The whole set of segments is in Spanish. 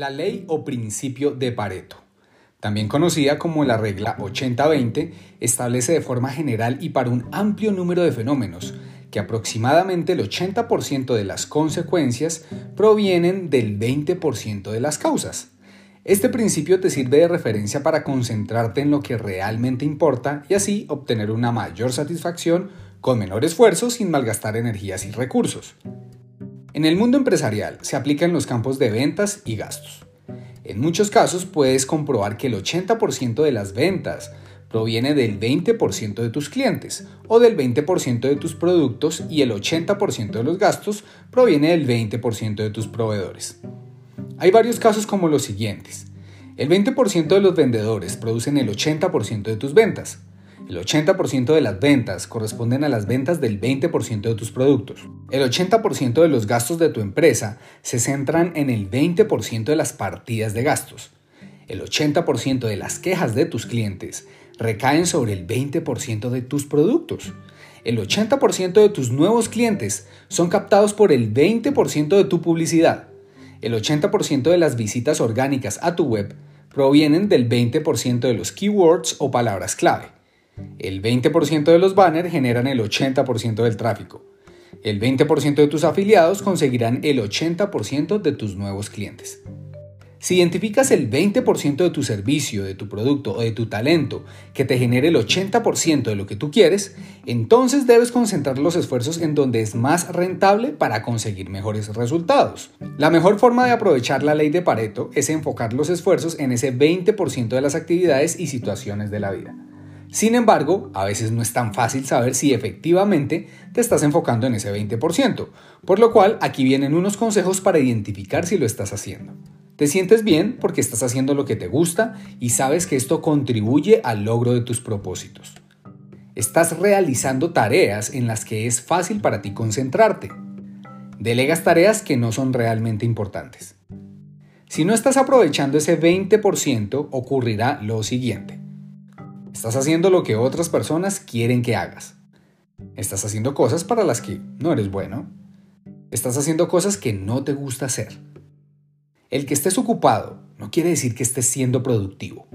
La ley o principio de Pareto, también conocida como la regla 80-20, establece de forma general y para un amplio número de fenómenos que aproximadamente el 80% de las consecuencias provienen del 20% de las causas. Este principio te sirve de referencia para concentrarte en lo que realmente importa y así obtener una mayor satisfacción con menor esfuerzo sin malgastar energías y recursos. En el mundo empresarial se aplica en los campos de ventas y gastos. En muchos casos puedes comprobar que el 80% de las ventas proviene del 20% de tus clientes o del 20% de tus productos y el 80% de los gastos proviene del 20% de tus proveedores. Hay varios casos como los siguientes. El 20% de los vendedores producen el 80% de tus ventas. El 80% de las ventas corresponden a las ventas del 20% de tus productos. El 80% de los gastos de tu empresa se centran en el 20% de las partidas de gastos. El 80% de las quejas de tus clientes recaen sobre el 20% de tus productos. El 80% de tus nuevos clientes son captados por el 20% de tu publicidad. El 80% de las visitas orgánicas a tu web provienen del 20% de los keywords o palabras clave. El 20% de los banners generan el 80% del tráfico. El 20% de tus afiliados conseguirán el 80% de tus nuevos clientes. Si identificas el 20% de tu servicio, de tu producto o de tu talento que te genere el 80% de lo que tú quieres, entonces debes concentrar los esfuerzos en donde es más rentable para conseguir mejores resultados. La mejor forma de aprovechar la ley de Pareto es enfocar los esfuerzos en ese 20% de las actividades y situaciones de la vida. Sin embargo, a veces no es tan fácil saber si efectivamente te estás enfocando en ese 20%, por lo cual aquí vienen unos consejos para identificar si lo estás haciendo. Te sientes bien porque estás haciendo lo que te gusta y sabes que esto contribuye al logro de tus propósitos. Estás realizando tareas en las que es fácil para ti concentrarte. Delegas tareas que no son realmente importantes. Si no estás aprovechando ese 20%, ocurrirá lo siguiente. Estás haciendo lo que otras personas quieren que hagas. Estás haciendo cosas para las que no eres bueno. Estás haciendo cosas que no te gusta hacer. El que estés ocupado no quiere decir que estés siendo productivo.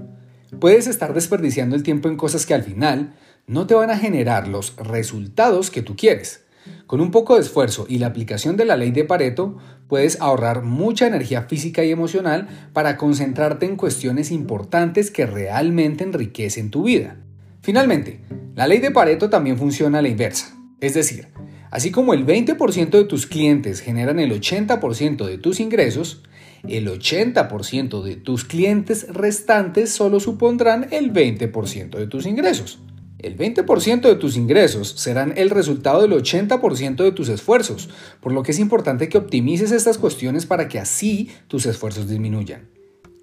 Puedes estar desperdiciando el tiempo en cosas que al final no te van a generar los resultados que tú quieres. Con un poco de esfuerzo y la aplicación de la ley de Pareto, puedes ahorrar mucha energía física y emocional para concentrarte en cuestiones importantes que realmente enriquecen tu vida. Finalmente, la ley de Pareto también funciona a la inversa. Es decir, así como el 20% de tus clientes generan el 80% de tus ingresos, el 80% de tus clientes restantes solo supondrán el 20% de tus ingresos. El 20% de tus ingresos serán el resultado del 80% de tus esfuerzos, por lo que es importante que optimices estas cuestiones para que así tus esfuerzos disminuyan.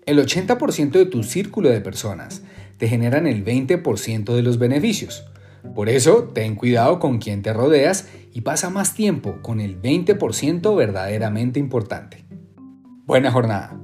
El 80% de tu círculo de personas te generan el 20% de los beneficios. Por eso, ten cuidado con quien te rodeas y pasa más tiempo con el 20% verdaderamente importante. Buena jornada.